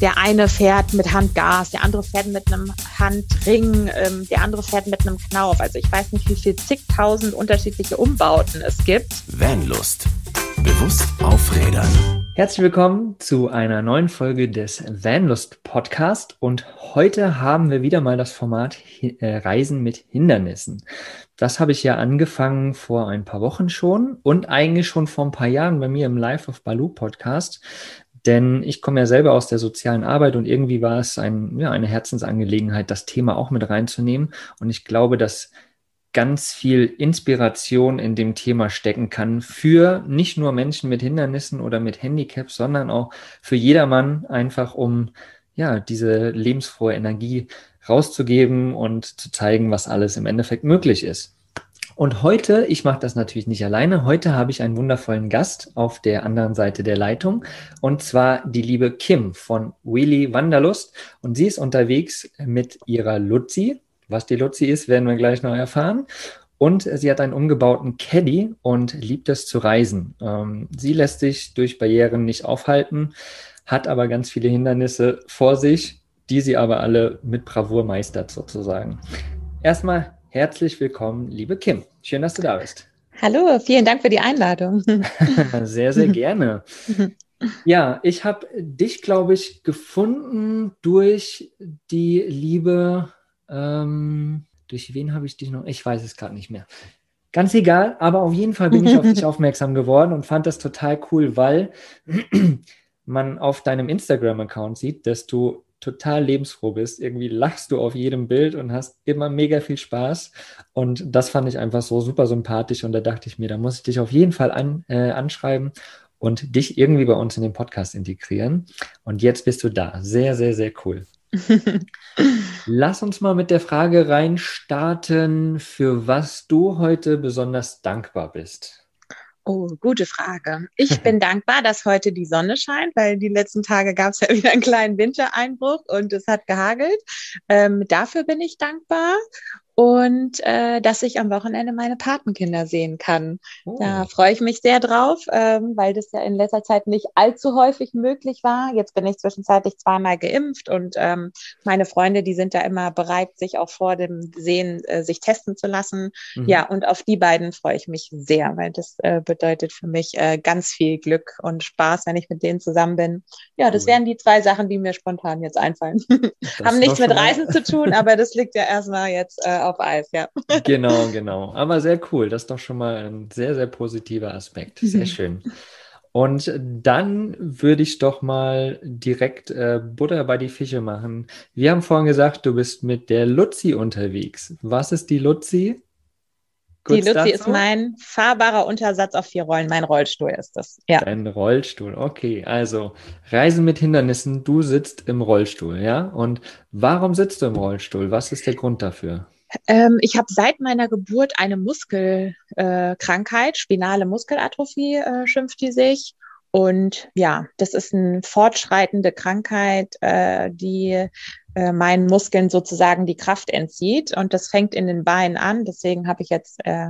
der eine fährt mit Handgas, der andere fährt mit einem Handring, ähm, der andere fährt mit einem Knauf. Also ich weiß nicht, wie viel zigtausend unterschiedliche Umbauten es gibt. Vanlust. Bewusst aufrädern. Herzlich willkommen zu einer neuen Folge des Vanlust Podcast und heute haben wir wieder mal das Format äh, Reisen mit Hindernissen. Das habe ich ja angefangen vor ein paar Wochen schon und eigentlich schon vor ein paar Jahren bei mir im Life of Baloo Podcast. Denn ich komme ja selber aus der sozialen Arbeit und irgendwie war es ein, ja, eine Herzensangelegenheit, das Thema auch mit reinzunehmen. Und ich glaube, dass ganz viel Inspiration in dem Thema stecken kann für nicht nur Menschen mit Hindernissen oder mit Handicaps, sondern auch für jedermann einfach, um ja, diese lebensfrohe Energie rauszugeben und zu zeigen, was alles im Endeffekt möglich ist. Und heute, ich mache das natürlich nicht alleine, heute habe ich einen wundervollen Gast auf der anderen Seite der Leitung und zwar die liebe Kim von Willy Wanderlust und sie ist unterwegs mit ihrer Luzi. Was die Luzi ist, werden wir gleich noch erfahren. Und sie hat einen umgebauten Caddy und liebt es zu reisen. Ähm, sie lässt sich durch Barrieren nicht aufhalten, hat aber ganz viele Hindernisse vor sich, die sie aber alle mit Bravour meistert sozusagen. Erstmal Herzlich willkommen, liebe Kim. Schön, dass du da bist. Hallo, vielen Dank für die Einladung. sehr, sehr gerne. Ja, ich habe dich, glaube ich, gefunden durch die liebe, ähm, durch wen habe ich dich noch? Ich weiß es gerade nicht mehr. Ganz egal, aber auf jeden Fall bin ich auf dich aufmerksam geworden und fand das total cool, weil man auf deinem Instagram-Account sieht, dass du total lebensfroh bist. Irgendwie lachst du auf jedem Bild und hast immer mega viel Spaß. Und das fand ich einfach so super sympathisch. Und da dachte ich mir, da muss ich dich auf jeden Fall an, äh, anschreiben und dich irgendwie bei uns in den Podcast integrieren. Und jetzt bist du da. Sehr, sehr, sehr cool. Lass uns mal mit der Frage reinstarten, für was du heute besonders dankbar bist. Oh, gute Frage. Ich bin dankbar, dass heute die Sonne scheint, weil die letzten Tage gab es ja wieder einen kleinen Wintereinbruch und es hat gehagelt. Ähm, dafür bin ich dankbar und äh, dass ich am Wochenende meine Patenkinder sehen kann. Oh. Da freue ich mich sehr drauf, ähm, weil das ja in letzter Zeit nicht allzu häufig möglich war. Jetzt bin ich zwischenzeitlich zweimal geimpft und ähm, meine Freunde, die sind da immer bereit, sich auch vor dem Sehen äh, sich testen zu lassen. Mhm. Ja, und auf die beiden freue ich mich sehr, weil das äh, bedeutet für mich äh, ganz viel Glück und Spaß, wenn ich mit denen zusammen bin. Ja, das cool. wären die zwei Sachen, die mir spontan jetzt einfallen. Haben nichts mit Reisen zu tun, aber das liegt ja erstmal jetzt äh, auf Eis, ja. Genau, genau. Aber sehr cool. Das ist doch schon mal ein sehr, sehr positiver Aspekt. Sehr schön. Und dann würde ich doch mal direkt äh, Butter bei die Fische machen. Wir haben vorhin gesagt, du bist mit der Luzi unterwegs. Was ist die Luzi? Kurz die Luzi dazu? ist mein fahrbarer Untersatz auf vier Rollen. Mein Rollstuhl ist das. Ja. Ein Rollstuhl, okay. Also Reisen mit Hindernissen, du sitzt im Rollstuhl, ja? Und warum sitzt du im Rollstuhl? Was ist der Grund dafür? Ähm, ich habe seit meiner Geburt eine Muskelkrankheit, äh, spinale Muskelatrophie äh, schimpft die sich. Und ja, das ist eine fortschreitende Krankheit, äh, die äh, meinen Muskeln sozusagen die Kraft entzieht. Und das fängt in den Beinen an. Deswegen habe ich jetzt äh,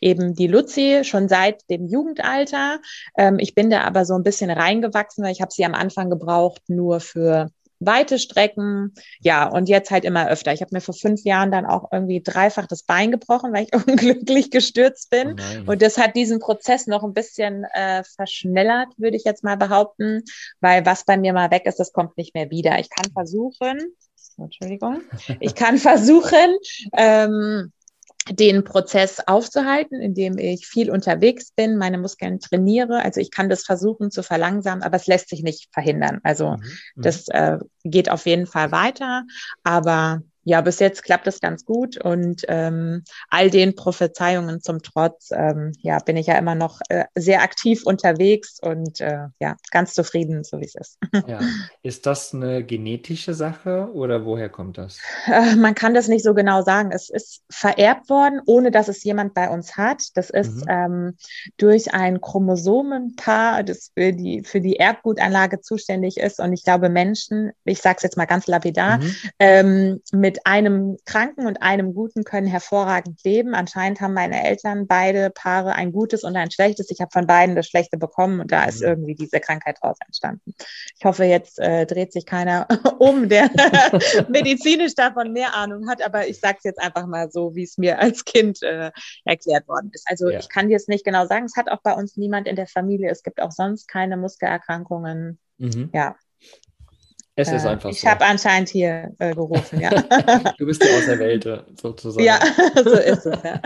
eben die Luzi schon seit dem Jugendalter. Ähm, ich bin da aber so ein bisschen reingewachsen, weil ich habe sie am Anfang gebraucht nur für weite Strecken. Ja, und jetzt halt immer öfter. Ich habe mir vor fünf Jahren dann auch irgendwie dreifach das Bein gebrochen, weil ich unglücklich gestürzt bin. Oh und das hat diesen Prozess noch ein bisschen äh, verschnellert, würde ich jetzt mal behaupten, weil was bei mir mal weg ist, das kommt nicht mehr wieder. Ich kann versuchen, Entschuldigung, ich kann versuchen, ähm, den Prozess aufzuhalten, indem ich viel unterwegs bin, meine Muskeln trainiere. Also ich kann das versuchen zu verlangsamen, aber es lässt sich nicht verhindern. Also mhm. mhm. das äh, geht auf jeden Fall weiter. Aber ja, bis jetzt klappt es ganz gut und ähm, all den Prophezeiungen zum Trotz, ähm, ja, bin ich ja immer noch äh, sehr aktiv unterwegs und äh, ja, ganz zufrieden, so wie es ist. Ja. Ist das eine genetische Sache oder woher kommt das? Äh, man kann das nicht so genau sagen. Es ist vererbt worden, ohne dass es jemand bei uns hat. Das ist mhm. ähm, durch ein Chromosomenpaar, das für die, für die Erbgutanlage zuständig ist. Und ich glaube, Menschen, ich sage es jetzt mal ganz lapidar, mhm. ähm, mit mit einem Kranken und einem Guten können hervorragend leben. Anscheinend haben meine Eltern beide Paare ein gutes und ein schlechtes. Ich habe von beiden das Schlechte bekommen und da ist mhm. irgendwie diese Krankheit draus entstanden. Ich hoffe, jetzt äh, dreht sich keiner um, der medizinisch davon mehr Ahnung hat, aber ich sage es jetzt einfach mal so, wie es mir als Kind äh, erklärt worden ist. Also ja. ich kann dir es nicht genau sagen. Es hat auch bei uns niemand in der Familie. Es gibt auch sonst keine Muskelerkrankungen. Mhm. Ja. Es ist äh, einfach ich so. Ich habe anscheinend hier äh, gerufen, ja. du bist die Auserwählte, sozusagen. Ja, so ist es, ja.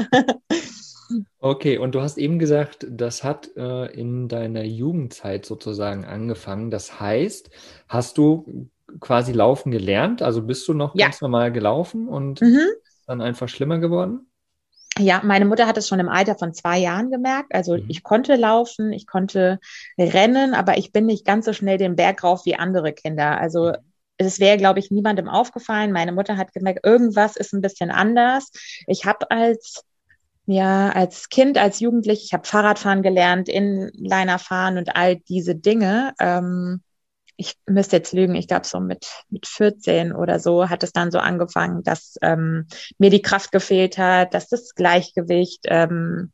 Okay, und du hast eben gesagt, das hat äh, in deiner Jugendzeit sozusagen angefangen. Das heißt, hast du quasi laufen gelernt? Also bist du noch ja. ganz normal gelaufen und mhm. dann einfach schlimmer geworden? Ja, meine Mutter hat es schon im Alter von zwei Jahren gemerkt. Also mhm. ich konnte laufen, ich konnte rennen, aber ich bin nicht ganz so schnell den Berg rauf wie andere Kinder. Also mhm. es wäre, glaube ich, niemandem aufgefallen. Meine Mutter hat gemerkt, irgendwas ist ein bisschen anders. Ich habe als ja, als Kind, als Jugendlich, ich habe Fahrradfahren gelernt, Inliner fahren und all diese Dinge. Ähm, ich müsste jetzt lügen, ich glaube so mit, mit 14 oder so hat es dann so angefangen, dass ähm, mir die Kraft gefehlt hat, dass das Gleichgewicht ähm,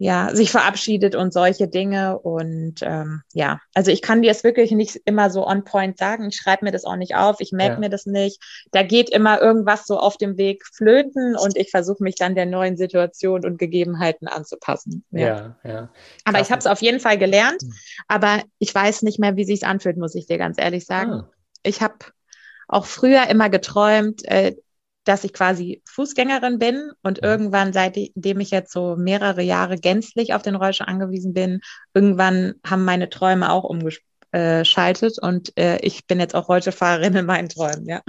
ja, sich verabschiedet und solche Dinge. Und ähm, ja, also ich kann dir es wirklich nicht immer so on point sagen. Ich schreibe mir das auch nicht auf, ich merke ja. mir das nicht. Da geht immer irgendwas so auf dem Weg flöten und ich versuche mich dann der neuen Situation und Gegebenheiten anzupassen. Ja, ja. ja. Aber ich habe es auf jeden Fall gelernt, hm. aber ich weiß nicht mehr, wie sich anfühlt, muss ich dir ganz ehrlich sagen. Ah. Ich habe auch früher immer geträumt, äh, dass ich quasi Fußgängerin bin und ja. irgendwann, seitdem ich jetzt so mehrere Jahre gänzlich auf den Rollstuhl angewiesen bin, irgendwann haben meine Träume auch umgespielt äh, schaltet und äh, ich bin jetzt auch Rollstuhlfahrerin in meinen Träumen, ja.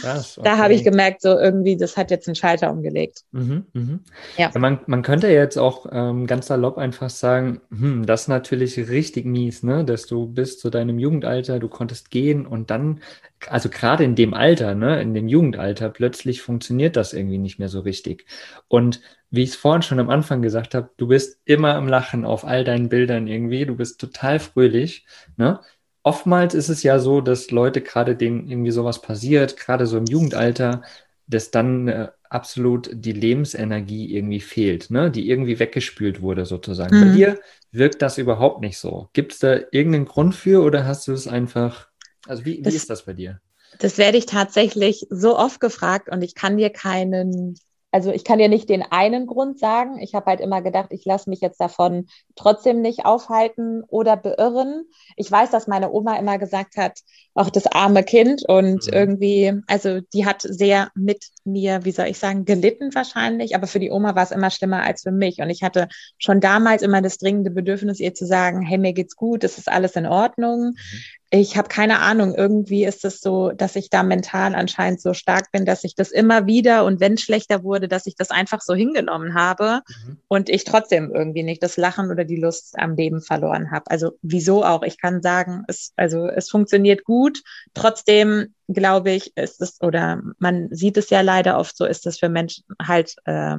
Krass, okay. Da habe ich gemerkt, so irgendwie, das hat jetzt einen Schalter umgelegt. Mhm, mh. ja. ja. man, man könnte jetzt auch ähm, ganz salopp einfach sagen, hm, das ist natürlich richtig mies, ne, dass du bis zu deinem Jugendalter, du konntest gehen und dann, also gerade in dem Alter, ne, in dem Jugendalter, plötzlich funktioniert das irgendwie nicht mehr so richtig. Und wie ich es vorhin schon am Anfang gesagt habe, du bist immer am Lachen auf all deinen Bildern irgendwie, du bist total fröhlich. Ne? Oftmals ist es ja so, dass Leute gerade denen irgendwie sowas passiert, gerade so im Jugendalter, dass dann äh, absolut die Lebensenergie irgendwie fehlt, ne? die irgendwie weggespült wurde sozusagen. Mhm. Bei dir wirkt das überhaupt nicht so. Gibt es da irgendeinen Grund für oder hast du es einfach, also wie, das, wie ist das bei dir? Das werde ich tatsächlich so oft gefragt und ich kann dir keinen also ich kann dir nicht den einen Grund sagen. Ich habe halt immer gedacht, ich lasse mich jetzt davon trotzdem nicht aufhalten oder beirren. Ich weiß, dass meine Oma immer gesagt hat, auch das arme Kind und mhm. irgendwie, also die hat sehr mit mir, wie soll ich sagen, gelitten wahrscheinlich, aber für die Oma war es immer schlimmer als für mich. Und ich hatte schon damals immer das dringende Bedürfnis, ihr zu sagen, hey, mir geht's gut, es ist alles in Ordnung. Mhm ich habe keine Ahnung, irgendwie ist es so, dass ich da mental anscheinend so stark bin, dass ich das immer wieder und wenn schlechter wurde, dass ich das einfach so hingenommen habe mhm. und ich trotzdem irgendwie nicht das Lachen oder die Lust am Leben verloren habe. Also wieso auch? Ich kann sagen, es, also es funktioniert gut. Trotzdem glaube ich, ist es oder man sieht es ja leider oft so, ist es für Menschen halt äh,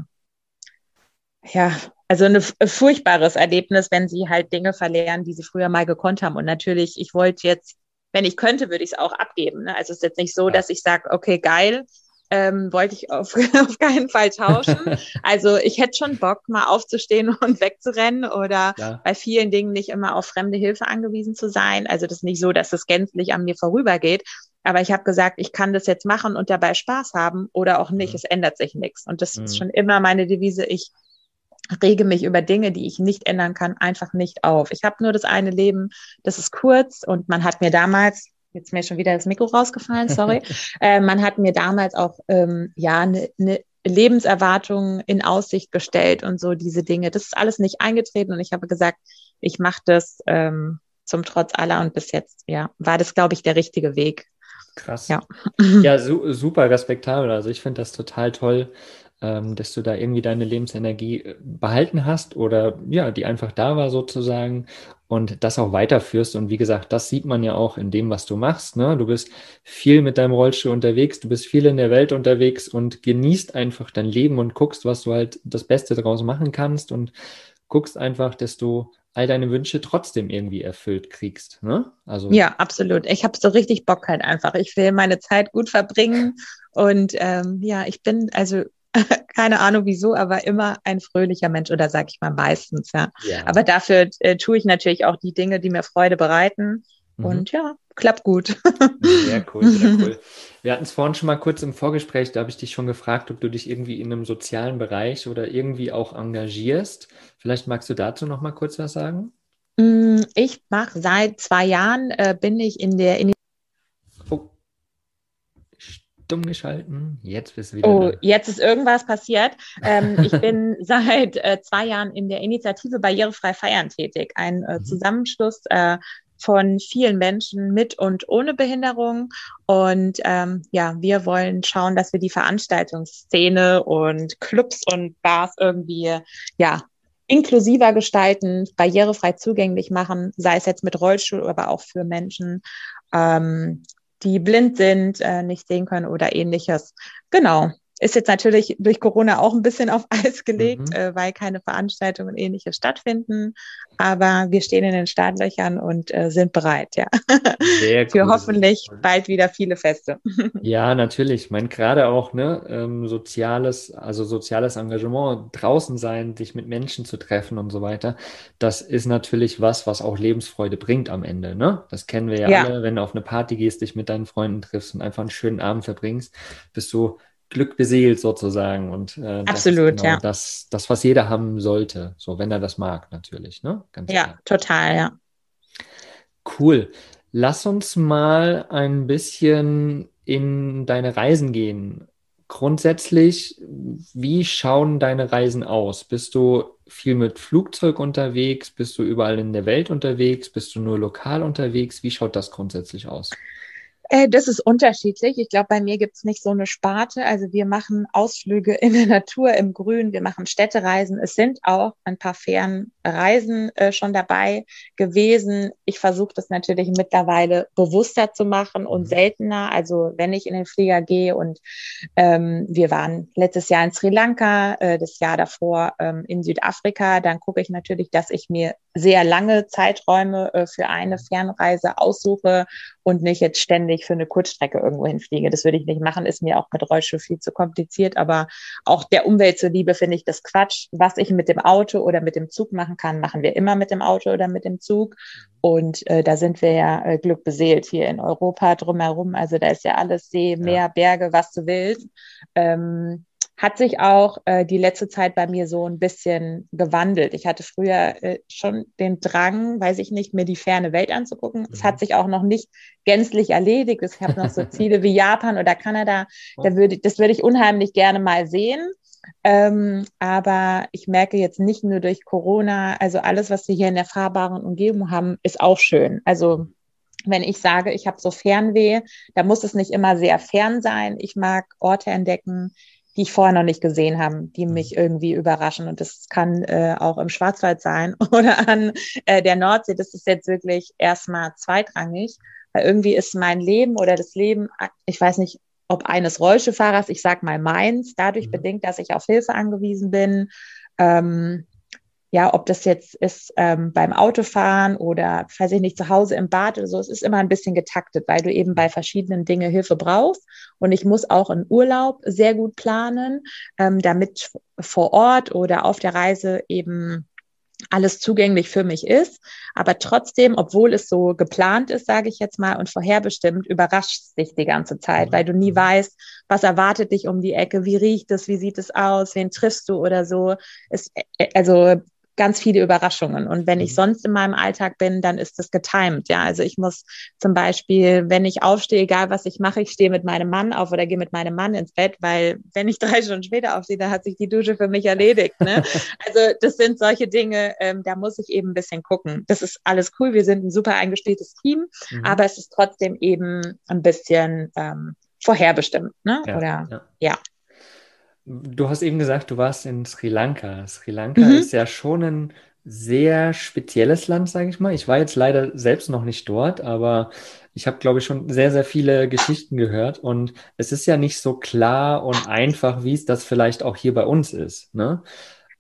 ja, also ein furchtbares Erlebnis, wenn sie halt Dinge verlieren, die sie früher mal gekonnt haben. Und natürlich, ich wollte jetzt, wenn ich könnte, würde ich es auch abgeben. Ne? Also es ist jetzt nicht so, ja. dass ich sage, okay, geil, ähm, wollte ich auf, auf keinen Fall tauschen. also ich hätte schon Bock, mal aufzustehen und wegzurennen oder ja. bei vielen Dingen nicht immer auf fremde Hilfe angewiesen zu sein. Also das ist nicht so, dass es gänzlich an mir vorübergeht. Aber ich habe gesagt, ich kann das jetzt machen und dabei Spaß haben oder auch nicht. Mhm. Es ändert sich nichts. Und das mhm. ist schon immer meine Devise. Ich rege mich über Dinge, die ich nicht ändern kann, einfach nicht auf. Ich habe nur das eine Leben, das ist kurz und man hat mir damals, jetzt mir schon wieder das Mikro rausgefallen, sorry, äh, man hat mir damals auch ähm, ja eine ne Lebenserwartung in Aussicht gestellt und so diese Dinge. Das ist alles nicht eingetreten und ich habe gesagt, ich mache das ähm, zum Trotz aller und bis jetzt ja war das, glaube ich, der richtige Weg. Krass. Ja, ja su super respektabel. Also ich finde das total toll, ähm, dass du da irgendwie deine Lebensenergie äh, behalten hast oder ja, die einfach da war sozusagen und das auch weiterführst. Und wie gesagt, das sieht man ja auch in dem, was du machst. Ne? Du bist viel mit deinem Rollstuhl unterwegs, du bist viel in der Welt unterwegs und genießt einfach dein Leben und guckst, was du halt das Beste daraus machen kannst und guckst einfach, dass du all deine Wünsche trotzdem irgendwie erfüllt kriegst. Ne? Also ja, absolut. Ich habe so richtig Bock halt einfach. Ich will meine Zeit gut verbringen und ähm, ja, ich bin also keine Ahnung wieso, aber immer ein fröhlicher Mensch oder sag ich mal meistens, ja. ja. Aber dafür äh, tue ich natürlich auch die Dinge, die mir Freude bereiten. Mhm. Und ja, klappt gut. Sehr cool, sehr cool. Wir hatten es vorhin schon mal kurz im Vorgespräch, da habe ich dich schon gefragt, ob du dich irgendwie in einem sozialen Bereich oder irgendwie auch engagierst. Vielleicht magst du dazu noch mal kurz was sagen? Mm, ich mache seit zwei Jahren, äh, bin ich in der Initiative stumm geschalten. Jetzt bist du wieder. Oh, da. jetzt ist irgendwas passiert. Ähm, ich bin seit äh, zwei Jahren in der Initiative Barrierefrei Feiern tätig. Ein äh, mhm. Zusammenschluss äh, von vielen Menschen mit und ohne Behinderung. Und ähm, ja, wir wollen schauen, dass wir die Veranstaltungsszene und Clubs und Bars irgendwie ja inklusiver gestalten, barrierefrei zugänglich machen, sei es jetzt mit Rollstuhl, aber auch für Menschen, ähm, die blind sind, äh, nicht sehen können oder ähnliches. Genau ist jetzt natürlich durch Corona auch ein bisschen auf Eis gelegt, mhm. äh, weil keine Veranstaltungen und ähnliches stattfinden. Aber wir stehen in den Startlöchern und äh, sind bereit, ja. Sehr cool. Für hoffentlich bald wieder viele Feste. Ja, natürlich. Ich meine, gerade auch ne, ähm, soziales, also soziales Engagement, draußen sein, dich mit Menschen zu treffen und so weiter, das ist natürlich was, was auch Lebensfreude bringt am Ende. Ne? Das kennen wir ja, ja. alle, wenn du auf eine Party gehst, dich mit deinen Freunden triffst und einfach einen schönen Abend verbringst, bist du Glück beseelt sozusagen. Und äh, Absolut, genau ja. Das, das, was jeder haben sollte, so wenn er das mag, natürlich. Ne? Ganz ja, klar. total, ja. Cool. Lass uns mal ein bisschen in deine Reisen gehen. Grundsätzlich, wie schauen deine Reisen aus? Bist du viel mit Flugzeug unterwegs? Bist du überall in der Welt unterwegs? Bist du nur lokal unterwegs? Wie schaut das grundsätzlich aus? Äh, das ist unterschiedlich. Ich glaube, bei mir gibt's nicht so eine Sparte. Also wir machen Ausflüge in der Natur, im Grün, wir machen Städtereisen. Es sind auch ein paar Fernreisen äh, schon dabei gewesen. Ich versuche das natürlich mittlerweile bewusster zu machen und mhm. seltener. Also wenn ich in den Flieger gehe und ähm, wir waren letztes Jahr in Sri Lanka, äh, das Jahr davor ähm, in Südafrika, dann gucke ich natürlich, dass ich mir sehr lange Zeiträume äh, für eine Fernreise aussuche und nicht jetzt ständig für eine Kurzstrecke irgendwo hinfliege. Das würde ich nicht machen, ist mir auch mit Rollstuhl viel zu kompliziert. Aber auch der Umwelt zuliebe finde ich das Quatsch. Was ich mit dem Auto oder mit dem Zug machen kann, machen wir immer mit dem Auto oder mit dem Zug. Und äh, da sind wir ja äh, Glück beseelt hier in Europa drumherum. Also da ist ja alles See, Meer, ja. Berge, was du willst. Ähm, hat sich auch äh, die letzte Zeit bei mir so ein bisschen gewandelt. Ich hatte früher äh, schon den Drang, weiß ich nicht, mir die ferne Welt anzugucken. Es mhm. hat sich auch noch nicht gänzlich erledigt. Ich habe noch so Ziele wie Japan oder Kanada. Da würde, das würde ich unheimlich gerne mal sehen. Ähm, aber ich merke jetzt nicht nur durch Corona, also alles, was wir hier in der fahrbaren Umgebung haben, ist auch schön. Also wenn ich sage, ich habe so Fernweh, da muss es nicht immer sehr fern sein. Ich mag Orte entdecken, die ich vorher noch nicht gesehen habe, die mhm. mich irgendwie überraschen. Und das kann äh, auch im Schwarzwald sein oder an äh, der Nordsee. Das ist jetzt wirklich erstmal zweitrangig, weil irgendwie ist mein Leben oder das Leben, ich weiß nicht, ob eines Rollstuhlfahrers, ich sag mal meins, dadurch mhm. bedingt, dass ich auf Hilfe angewiesen bin. Ähm, ja, ob das jetzt ist ähm, beim Autofahren oder, weiß ich nicht, zu Hause im Bad oder so, es ist immer ein bisschen getaktet, weil du eben bei verschiedenen Dingen Hilfe brauchst. Und ich muss auch in Urlaub sehr gut planen, ähm, damit vor Ort oder auf der Reise eben alles zugänglich für mich ist. Aber trotzdem, obwohl es so geplant ist, sage ich jetzt mal, und vorherbestimmt, überrascht es dich die ganze Zeit, weil du nie mhm. weißt, was erwartet dich um die Ecke, wie riecht es, wie sieht es aus, wen triffst du oder so. Es, äh, also ganz viele Überraschungen. Und wenn ich mhm. sonst in meinem Alltag bin, dann ist das getimed. Ja, also ich muss zum Beispiel, wenn ich aufstehe, egal was ich mache, ich stehe mit meinem Mann auf oder gehe mit meinem Mann ins Bett, weil wenn ich drei Stunden später aufstehe, dann hat sich die Dusche für mich erledigt. Ne? also das sind solche Dinge, ähm, da muss ich eben ein bisschen gucken. Das ist alles cool. Wir sind ein super eingespieltes Team, mhm. aber es ist trotzdem eben ein bisschen ähm, vorherbestimmt. Ne? Ja, oder ja. ja. Du hast eben gesagt, du warst in Sri Lanka. Sri Lanka mhm. ist ja schon ein sehr spezielles Land, sage ich mal. Ich war jetzt leider selbst noch nicht dort, aber ich habe, glaube ich, schon sehr, sehr viele Geschichten gehört. Und es ist ja nicht so klar und einfach, wie es das vielleicht auch hier bei uns ist. Ne?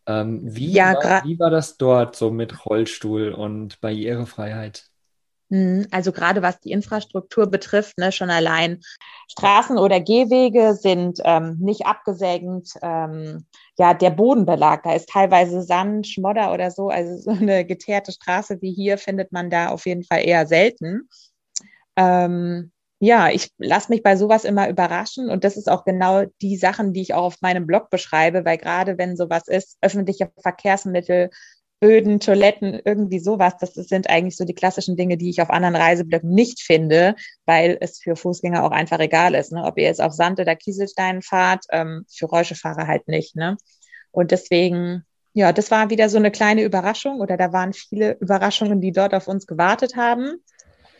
Ähm, wie, ja, war, wie war das dort so mit Rollstuhl und Barrierefreiheit? Mhm, also gerade was die Infrastruktur betrifft, ne, schon allein Straßen oder Gehwege sind ähm, nicht abgesägt. Ähm, ja, der Bodenbelag, da ist teilweise Sand, Schmodder oder so. Also so eine geteerte Straße wie hier findet man da auf jeden Fall eher selten. Ähm, ja, ich lasse mich bei sowas immer überraschen und das ist auch genau die Sachen, die ich auch auf meinem Blog beschreibe, weil gerade wenn sowas ist, öffentliche Verkehrsmittel, Böden, Toiletten, irgendwie sowas, das sind eigentlich so die klassischen Dinge, die ich auf anderen Reiseblöcken nicht finde, weil es für Fußgänger auch einfach egal ist, ne? ob ihr jetzt auf Sand oder Kieselstein fahrt, ähm, für Räuschefahrer halt nicht. Ne? Und deswegen, ja, das war wieder so eine kleine Überraschung oder da waren viele Überraschungen, die dort auf uns gewartet haben.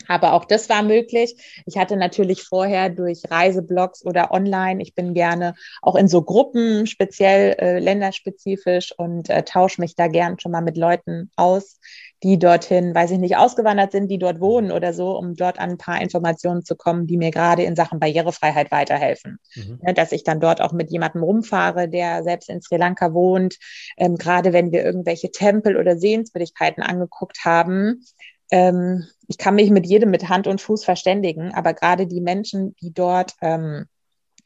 Aber auch das war möglich. Ich hatte natürlich vorher durch Reiseblogs oder online, ich bin gerne auch in so Gruppen, speziell äh, länderspezifisch und äh, tausche mich da gern schon mal mit Leuten aus, die dorthin, weiß ich nicht, ausgewandert sind, die dort wohnen oder so, um dort an ein paar Informationen zu kommen, die mir gerade in Sachen Barrierefreiheit weiterhelfen. Mhm. Ja, dass ich dann dort auch mit jemandem rumfahre, der selbst in Sri Lanka wohnt, ähm, gerade wenn wir irgendwelche Tempel oder Sehenswürdigkeiten angeguckt haben, ähm, ich kann mich mit jedem mit Hand und Fuß verständigen, aber gerade die Menschen, die dort ähm,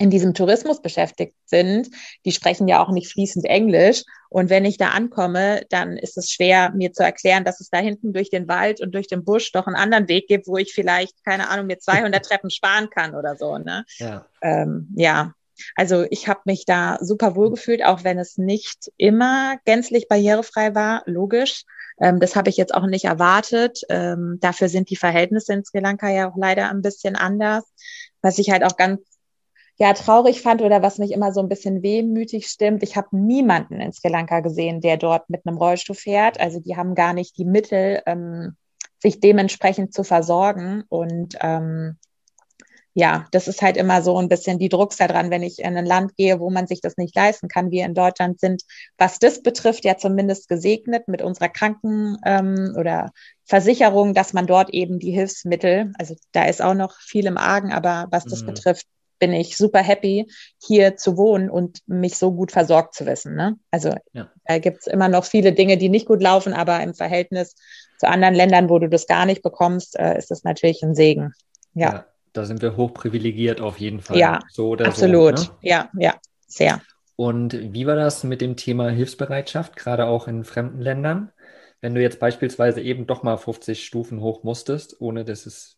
in diesem Tourismus beschäftigt sind, die sprechen ja auch nicht fließend Englisch. Und wenn ich da ankomme, dann ist es schwer, mir zu erklären, dass es da hinten durch den Wald und durch den Busch doch einen anderen Weg gibt, wo ich vielleicht, keine Ahnung, mir 200 Treppen sparen kann oder so. Ne? Ja. Ähm, ja. Also ich habe mich da super wohl gefühlt, auch wenn es nicht immer gänzlich barrierefrei war, logisch. Ähm, das habe ich jetzt auch nicht erwartet. Ähm, dafür sind die Verhältnisse in Sri Lanka ja auch leider ein bisschen anders. Was ich halt auch ganz ja, traurig fand oder was mich immer so ein bisschen wehmütig stimmt, ich habe niemanden in Sri Lanka gesehen, der dort mit einem Rollstuhl fährt. Also die haben gar nicht die Mittel, ähm, sich dementsprechend zu versorgen. Und ähm, ja, das ist halt immer so ein bisschen die Drucks daran, wenn ich in ein Land gehe, wo man sich das nicht leisten kann. Wir in Deutschland sind, was das betrifft, ja zumindest gesegnet mit unserer Kranken- ähm, oder Versicherung, dass man dort eben die Hilfsmittel, also da ist auch noch viel im Argen, aber was das mhm. betrifft, bin ich super happy, hier zu wohnen und mich so gut versorgt zu wissen. Ne? Also ja. da gibt's immer noch viele Dinge, die nicht gut laufen, aber im Verhältnis zu anderen Ländern, wo du das gar nicht bekommst, äh, ist das natürlich ein Segen. ja. ja da sind wir hochprivilegiert auf jeden Fall. Ja, so absolut. So, ne? Ja, ja, sehr. Und wie war das mit dem Thema Hilfsbereitschaft, gerade auch in fremden Ländern? Wenn du jetzt beispielsweise eben doch mal 50 Stufen hoch musstest, ohne dass es.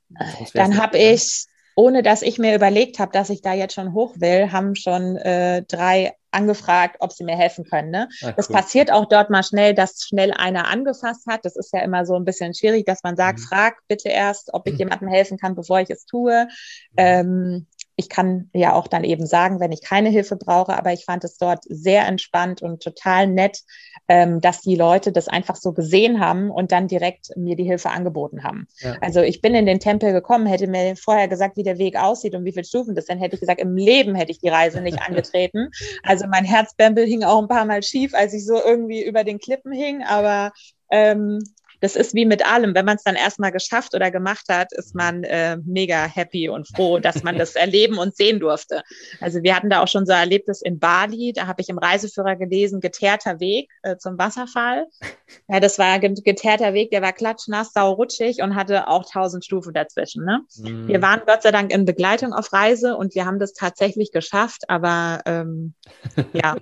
Dann habe ich, ohne dass ich mir überlegt habe, dass ich da jetzt schon hoch will, haben schon äh, drei angefragt, ob sie mir helfen können. Ne? Ah, das passiert auch dort mal schnell, dass schnell einer angefasst hat. Das ist ja immer so ein bisschen schwierig, dass man sagt, mhm. frag bitte erst, ob ich mhm. jemandem helfen kann, bevor ich es tue. Mhm. Ähm, ich kann ja auch dann eben sagen, wenn ich keine Hilfe brauche, aber ich fand es dort sehr entspannt und total nett, ähm, dass die Leute das einfach so gesehen haben und dann direkt mir die Hilfe angeboten haben. Ja. Also ich bin in den Tempel gekommen, hätte mir vorher gesagt, wie der Weg aussieht und wie viele Stufen das, dann hätte ich gesagt, im Leben hätte ich die Reise nicht angetreten. Also mein Herzbämbel hing auch ein paar Mal schief, als ich so irgendwie über den Klippen hing, aber ähm, das ist wie mit allem. Wenn man es dann erstmal geschafft oder gemacht hat, ist man äh, mega happy und froh, dass man das erleben und sehen durfte. Also wir hatten da auch schon so Erlebnis in Bali. Da habe ich im Reiseführer gelesen, geteerter Weg äh, zum Wasserfall. Ja, das war ein geteerter Weg, der war klatschnass, saurutschig und hatte auch tausend Stufen dazwischen. Ne? Mhm. Wir waren Gott sei Dank in Begleitung auf Reise und wir haben das tatsächlich geschafft, aber ähm, ja,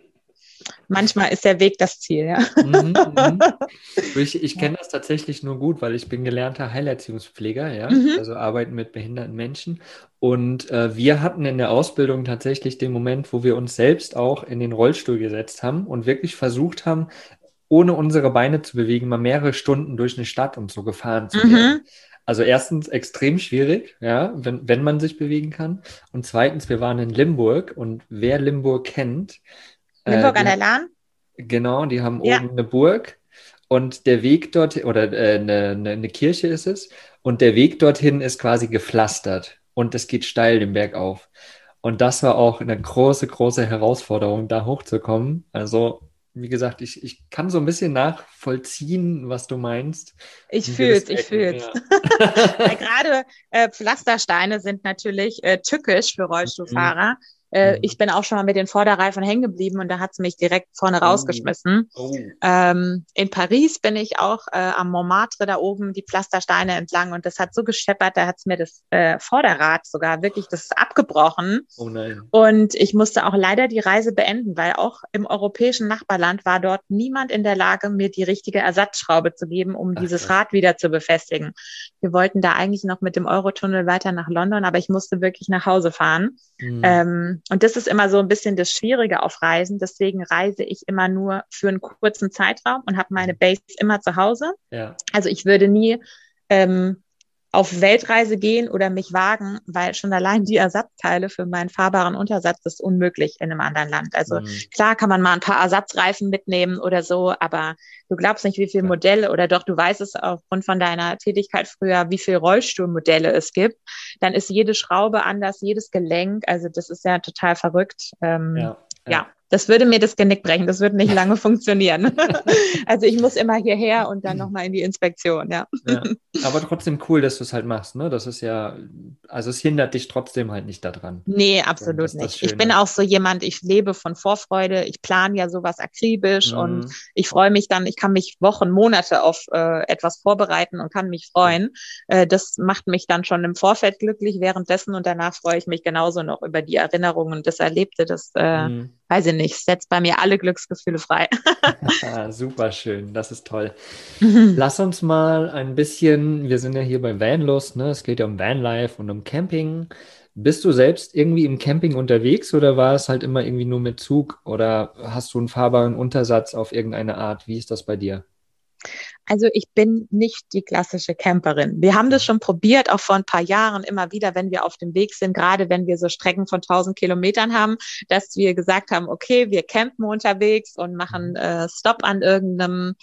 manchmal ist der Weg das Ziel, ja. Mhm, mhm. Ich, ich kenne das tatsächlich nur gut, weil ich bin gelernter Heilerziehungspfleger, ja, mhm. also arbeiten mit behinderten Menschen. Und äh, wir hatten in der Ausbildung tatsächlich den Moment, wo wir uns selbst auch in den Rollstuhl gesetzt haben und wirklich versucht haben, ohne unsere Beine zu bewegen, mal mehrere Stunden durch eine Stadt und so gefahren zu werden. Mhm. Also erstens extrem schwierig, ja, wenn, wenn man sich bewegen kann. Und zweitens, wir waren in Limburg und wer Limburg kennt, Limburg äh, an der Lahn? Genau, die haben ja. oben eine Burg und der Weg dort, oder äh, eine, eine, eine Kirche ist es, und der Weg dorthin ist quasi gepflastert und es geht steil den Berg auf. Und das war auch eine große, große Herausforderung, da hochzukommen. Also, wie gesagt, ich, ich kann so ein bisschen nachvollziehen, was du meinst. Ich fühle es, ich fühle es. Ja. Gerade äh, Pflastersteine sind natürlich äh, tückisch für Rollstuhlfahrer. Mhm Äh, mhm. Ich bin auch schon mal mit den Vorderreifen hängen geblieben und da hat's mich direkt vorne oh. rausgeschmissen. Oh. Ähm, in Paris bin ich auch äh, am Montmartre da oben die Pflastersteine entlang und das hat so gescheppert, da hat's mir das äh, Vorderrad sogar wirklich, das ist abgebrochen. Oh nein. Und ich musste auch leider die Reise beenden, weil auch im europäischen Nachbarland war dort niemand in der Lage, mir die richtige Ersatzschraube zu geben, um Ach, dieses Rad wieder zu befestigen. Wir wollten da eigentlich noch mit dem Eurotunnel weiter nach London, aber ich musste wirklich nach Hause fahren. Mhm. Ähm, und das ist immer so ein bisschen das Schwierige auf Reisen. Deswegen reise ich immer nur für einen kurzen Zeitraum und habe meine Base immer zu Hause. Ja. Also ich würde nie ähm, auf Weltreise gehen oder mich wagen, weil schon allein die Ersatzteile für meinen fahrbaren Untersatz ist unmöglich in einem anderen Land. Also mhm. klar kann man mal ein paar Ersatzreifen mitnehmen oder so, aber du glaubst nicht, wie viele Modelle oder doch du weißt es aufgrund von deiner Tätigkeit früher, wie viele Rollstuhlmodelle es gibt. Dann ist jede Schraube anders, jedes Gelenk. Also das ist ja total verrückt. Ähm, ja. ja. ja. Das würde mir das Genick brechen. Das würde nicht lange funktionieren. also ich muss immer hierher und dann nochmal in die Inspektion, ja. ja. Aber trotzdem cool, dass du es halt machst, ne? Das ist ja, also es hindert dich trotzdem halt nicht daran. Nee, absolut nicht. Ich bin auch so jemand, ich lebe von Vorfreude, ich plane ja sowas akribisch mhm. und ich freue mich dann, ich kann mich Wochen, Monate auf äh, etwas vorbereiten und kann mich freuen. Äh, das macht mich dann schon im Vorfeld glücklich, währenddessen und danach freue ich mich genauso noch über die Erinnerungen und das Erlebte. Das äh, mhm weiß ich nicht, setzt bei mir alle Glücksgefühle frei. Super schön, das ist toll. Lass uns mal ein bisschen, wir sind ja hier bei Vanlust, ne? es geht ja um Vanlife und um Camping. Bist du selbst irgendwie im Camping unterwegs oder war es halt immer irgendwie nur mit Zug oder hast du einen fahrbaren Untersatz auf irgendeine Art? Wie ist das bei dir? Also ich bin nicht die klassische Camperin. Wir haben das schon probiert, auch vor ein paar Jahren immer wieder, wenn wir auf dem Weg sind, gerade wenn wir so Strecken von 1000 Kilometern haben, dass wir gesagt haben, okay, wir campen unterwegs und machen mhm. äh, Stop an irgendeinem,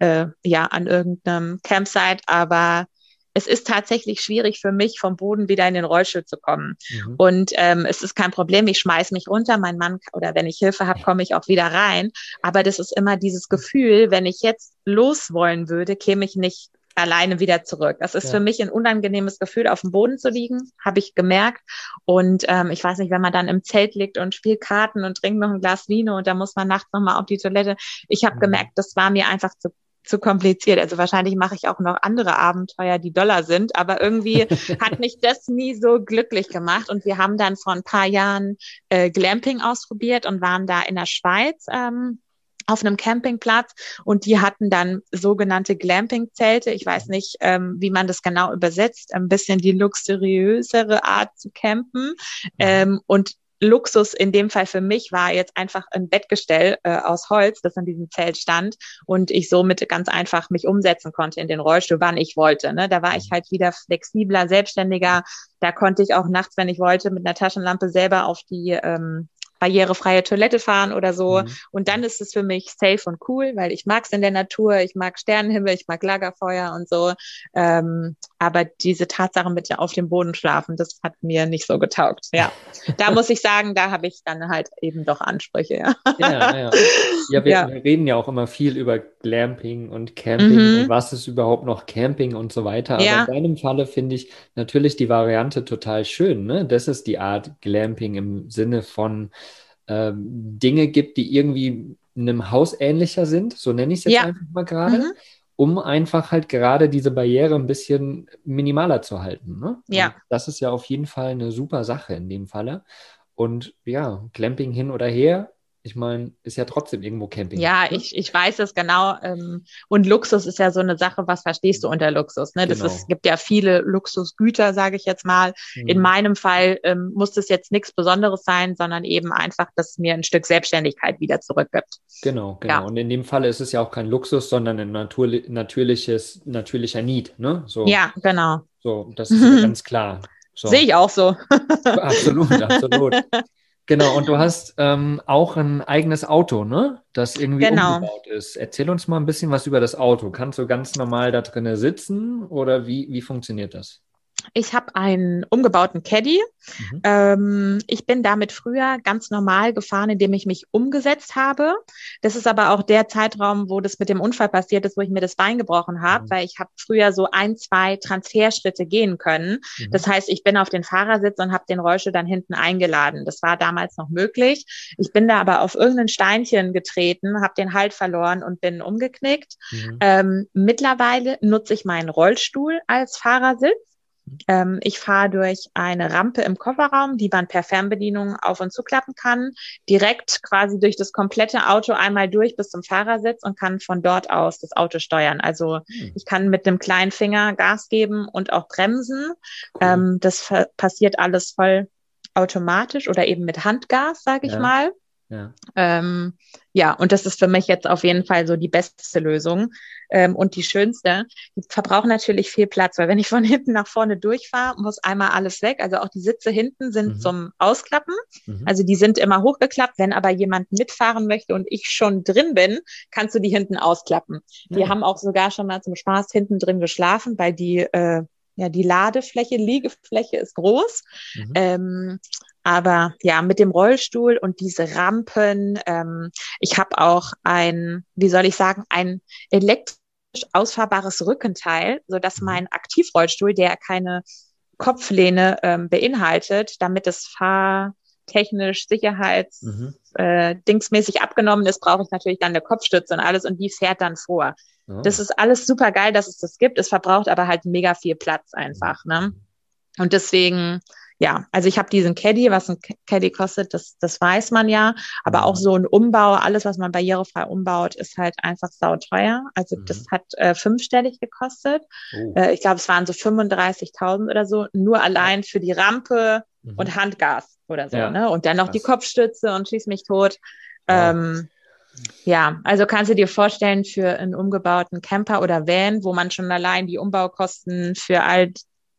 äh, ja, an irgendeinem Campsite, aber es ist tatsächlich schwierig für mich, vom Boden wieder in den Rollstuhl zu kommen. Mhm. Und ähm, es ist kein Problem, ich schmeiß mich runter, mein Mann oder wenn ich Hilfe habe, komme ich auch wieder rein. Aber das ist immer dieses Gefühl, wenn ich jetzt los wollen würde, käme ich nicht alleine wieder zurück. Das ist ja. für mich ein unangenehmes Gefühl, auf dem Boden zu liegen, habe ich gemerkt. Und ähm, ich weiß nicht, wenn man dann im Zelt liegt und spielt Karten und trinkt noch ein Glas Vino und da muss man nachts nochmal auf die Toilette. Ich habe mhm. gemerkt, das war mir einfach zu zu kompliziert. Also wahrscheinlich mache ich auch noch andere Abenteuer, die Dollar sind, aber irgendwie hat mich das nie so glücklich gemacht. Und wir haben dann vor ein paar Jahren äh, Glamping ausprobiert und waren da in der Schweiz. Ähm, auf einem Campingplatz und die hatten dann sogenannte Glamping-Zelte. Ich weiß nicht, ähm, wie man das genau übersetzt. Ein bisschen die luxuriösere Art zu campen. Ähm, und Luxus in dem Fall für mich war jetzt einfach ein Bettgestell äh, aus Holz, das an diesem Zelt stand und ich somit ganz einfach mich umsetzen konnte in den Rollstuhl, wann ich wollte. Ne? Da war ich halt wieder flexibler, selbstständiger. Da konnte ich auch nachts, wenn ich wollte, mit einer Taschenlampe selber auf die ähm, barrierefreie Toilette fahren oder so. Mhm. Und dann ist es für mich safe und cool, weil ich mag es in der Natur, ich mag Sternenhimmel, ich mag Lagerfeuer und so. Ähm, aber diese Tatsache mit auf dem Boden schlafen, das hat mir nicht so getaugt. Ja, da muss ich sagen, da habe ich dann halt eben doch Ansprüche. Ja, ja, ja. ja, wir, ja. reden ja auch immer viel über Glamping und Camping mhm. und was ist überhaupt noch Camping und so weiter. Aber ja. in deinem Falle finde ich natürlich die Variante total schön. Ne? Das ist die Art Glamping im Sinne von ähm, Dinge gibt, die irgendwie einem Haus ähnlicher sind, so nenne ich es jetzt ja. einfach mal gerade. Mhm um einfach halt gerade diese Barriere ein bisschen minimaler zu halten. Ne? Ja. Und das ist ja auf jeden Fall eine super Sache in dem Falle. Und ja, Clamping hin oder her, ich meine, ist ja trotzdem irgendwo Camping. Ja, ne? ich, ich weiß es genau. Ähm, und Luxus ist ja so eine Sache, was verstehst du unter Luxus? Ne? Das genau. ist, gibt ja viele Luxusgüter, sage ich jetzt mal. Mhm. In meinem Fall ähm, muss es jetzt nichts Besonderes sein, sondern eben einfach, dass es mir ein Stück Selbstständigkeit wieder zurückgibt. Genau, genau. Ja. Und in dem Falle ist es ja auch kein Luxus, sondern ein natur natürliches, natürlicher Need. Ne? So, ja, genau. So, das ist ja ganz klar. So. Sehe ich auch so. absolut, absolut. Genau, und du hast ähm, auch ein eigenes Auto, ne? Das irgendwie genau. umgebaut ist. Erzähl uns mal ein bisschen was über das Auto. Kannst du ganz normal da drinnen sitzen oder wie, wie funktioniert das? Ich habe einen umgebauten Caddy. Mhm. Ähm, ich bin damit früher ganz normal gefahren, indem ich mich umgesetzt habe. Das ist aber auch der Zeitraum, wo das mit dem Unfall passiert ist, wo ich mir das Bein gebrochen habe, mhm. weil ich habe früher so ein, zwei Transferschritte gehen können. Mhm. Das heißt, ich bin auf den Fahrersitz und habe den Rollstuhl dann hinten eingeladen. Das war damals noch möglich. Ich bin da aber auf irgendein Steinchen getreten, habe den Halt verloren und bin umgeknickt. Mhm. Ähm, mittlerweile nutze ich meinen Rollstuhl als Fahrersitz. Ähm, ich fahre durch eine Rampe im Kofferraum, die man per Fernbedienung auf und zuklappen kann, direkt quasi durch das komplette Auto einmal durch bis zum Fahrersitz und kann von dort aus das Auto steuern. Also hm. ich kann mit dem kleinen Finger Gas geben und auch bremsen. Cool. Ähm, das passiert alles voll automatisch oder eben mit Handgas, sage ich ja. mal. Ja. Ähm, ja, und das ist für mich jetzt auf jeden Fall so die beste Lösung ähm, und die schönste. Die verbrauchen natürlich viel Platz, weil wenn ich von hinten nach vorne durchfahre, muss einmal alles weg. Also auch die Sitze hinten sind mhm. zum Ausklappen. Mhm. Also die sind immer hochgeklappt. Wenn aber jemand mitfahren möchte und ich schon drin bin, kannst du die hinten ausklappen. Mhm. Die haben auch sogar schon mal zum Spaß hinten drin geschlafen, weil die äh, ja, die Ladefläche, Liegefläche ist groß. Mhm. Ähm, aber ja, mit dem Rollstuhl und diese Rampen, ähm, ich habe auch ein, wie soll ich sagen, ein elektrisch ausfahrbares Rückenteil, so dass mhm. mein Aktivrollstuhl, der keine Kopflehne ähm, beinhaltet, damit es fahrtechnisch Sicherheits mhm. äh, dingsmäßig abgenommen ist, brauche ich natürlich dann eine Kopfstütze und alles und die fährt dann vor. Oh. Das ist alles super geil, dass es das gibt. Es verbraucht aber halt mega viel Platz einfach. Ne? Und deswegen ja, also ich habe diesen Caddy, was ein Caddy kostet, das, das weiß man ja. Aber auch mhm. so ein Umbau, alles, was man barrierefrei umbaut, ist halt einfach sauteuer. Also mhm. das hat äh, fünfstellig gekostet. Oh. Äh, ich glaube, es waren so 35.000 oder so, nur allein für die Rampe mhm. und Handgas oder so. Ja. Ne? Und dann noch Krass. die Kopfstütze und schieß mich tot. Ja. Ähm, ja, also kannst du dir vorstellen, für einen umgebauten Camper oder Van, wo man schon allein die Umbaukosten für all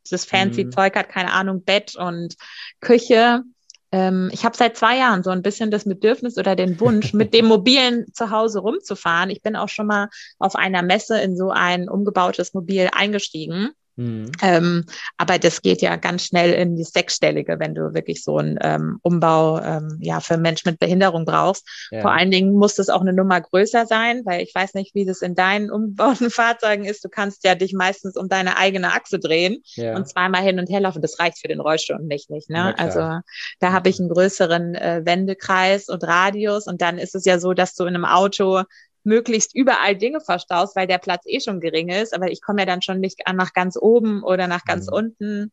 das fancy mhm. Zeug hat, keine Ahnung, Bett und Küche. Ähm, ich habe seit zwei Jahren so ein bisschen das Bedürfnis oder den Wunsch, mit dem mobilen zu Hause rumzufahren. Ich bin auch schon mal auf einer Messe in so ein umgebautes Mobil eingestiegen. Mhm. Ähm, aber das geht ja ganz schnell in die Sechsstellige, wenn du wirklich so einen ähm, Umbau ähm, ja für Menschen mit Behinderung brauchst. Ja. Vor allen Dingen muss das auch eine Nummer größer sein, weil ich weiß nicht, wie das in deinen umgebauten Fahrzeugen ist. Du kannst ja dich meistens um deine eigene Achse drehen ja. und zweimal hin und her laufen. Das reicht für den Rollstuhl und nicht, nicht. Ne? Also da habe ich einen größeren äh, Wendekreis und Radius und dann ist es ja so, dass du in einem Auto möglichst überall Dinge verstaust, weil der Platz eh schon gering ist. Aber ich komme ja dann schon nicht nach ganz oben oder nach ganz mhm. unten.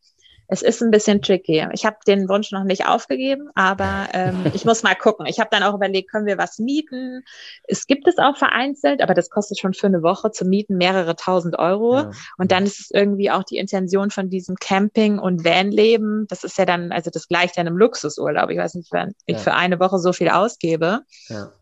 Es ist ein bisschen tricky. Ich habe den Wunsch noch nicht aufgegeben, aber ähm, ich muss mal gucken. Ich habe dann auch überlegt, können wir was mieten? Es gibt es auch vereinzelt, aber das kostet schon für eine Woche zu mieten mehrere tausend Euro. Ja. Und dann ist es irgendwie auch die Intention von diesem Camping- und Vanleben. Das ist ja dann, also das gleicht ja einem Luxusurlaub. Ich weiß nicht, wenn ich ja. für eine Woche so viel ausgebe. Ja.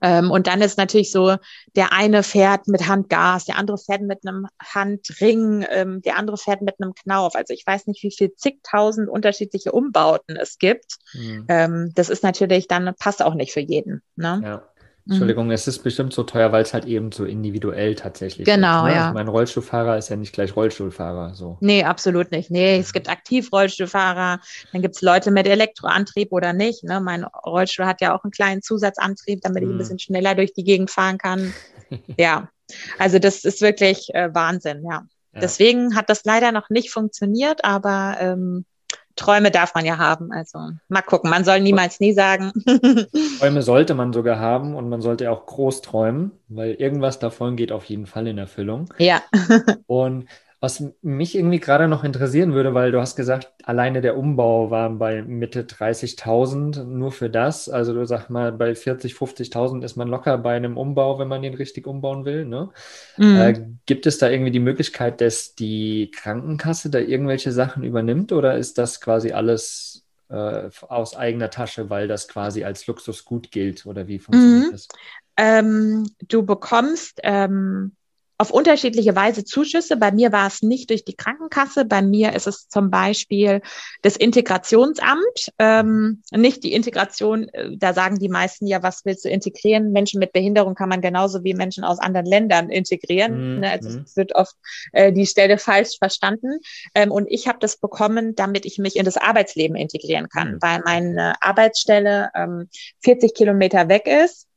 Ähm, und dann ist natürlich so, der eine fährt mit Handgas, der andere fährt mit einem Handring, ähm, der andere fährt mit einem Knauf. Also ich weiß nicht, wie viel zigtausend unterschiedliche Umbauten es gibt. Mhm. Ähm, das ist natürlich dann, passt auch nicht für jeden. Ne? Ja. Mhm. Entschuldigung, mhm. es ist bestimmt so teuer, weil es halt eben so individuell tatsächlich genau, ist. Ne? ja. Also mein Rollstuhlfahrer ist ja nicht gleich Rollstuhlfahrer. So. Nee, absolut nicht. Nee, es gibt Aktivrollstuhlfahrer, dann gibt es Leute mit Elektroantrieb oder nicht. Ne? Mein Rollstuhl hat ja auch einen kleinen Zusatzantrieb, damit mhm. ich ein mhm. bisschen schneller durch die Gegend fahren kann. ja, also das ist wirklich äh, Wahnsinn, ja. ja. Deswegen hat das leider noch nicht funktioniert, aber ähm, Träume darf man ja haben. Also mal gucken, man soll niemals nie sagen. Träume sollte man sogar haben und man sollte auch groß träumen, weil irgendwas davon geht auf jeden Fall in Erfüllung. Ja. und was mich irgendwie gerade noch interessieren würde, weil du hast gesagt, alleine der Umbau war bei Mitte 30.000 nur für das. Also du sag mal, bei 40, 50.000 ist man locker bei einem Umbau, wenn man den richtig umbauen will. Ne? Mhm. Äh, gibt es da irgendwie die Möglichkeit, dass die Krankenkasse da irgendwelche Sachen übernimmt oder ist das quasi alles äh, aus eigener Tasche, weil das quasi als Luxusgut gilt oder wie funktioniert mhm. das? Ähm, du bekommst ähm auf unterschiedliche Weise Zuschüsse. Bei mir war es nicht durch die Krankenkasse. Bei mir ist es zum Beispiel das Integrationsamt. Ähm, nicht die Integration, äh, da sagen die meisten ja, was willst du integrieren? Menschen mit Behinderung kann man genauso wie Menschen aus anderen Ländern integrieren. Mhm. Ne? Also es wird oft äh, die Stelle falsch verstanden. Ähm, und ich habe das bekommen, damit ich mich in das Arbeitsleben integrieren kann, mhm. weil meine Arbeitsstelle ähm, 40 Kilometer weg ist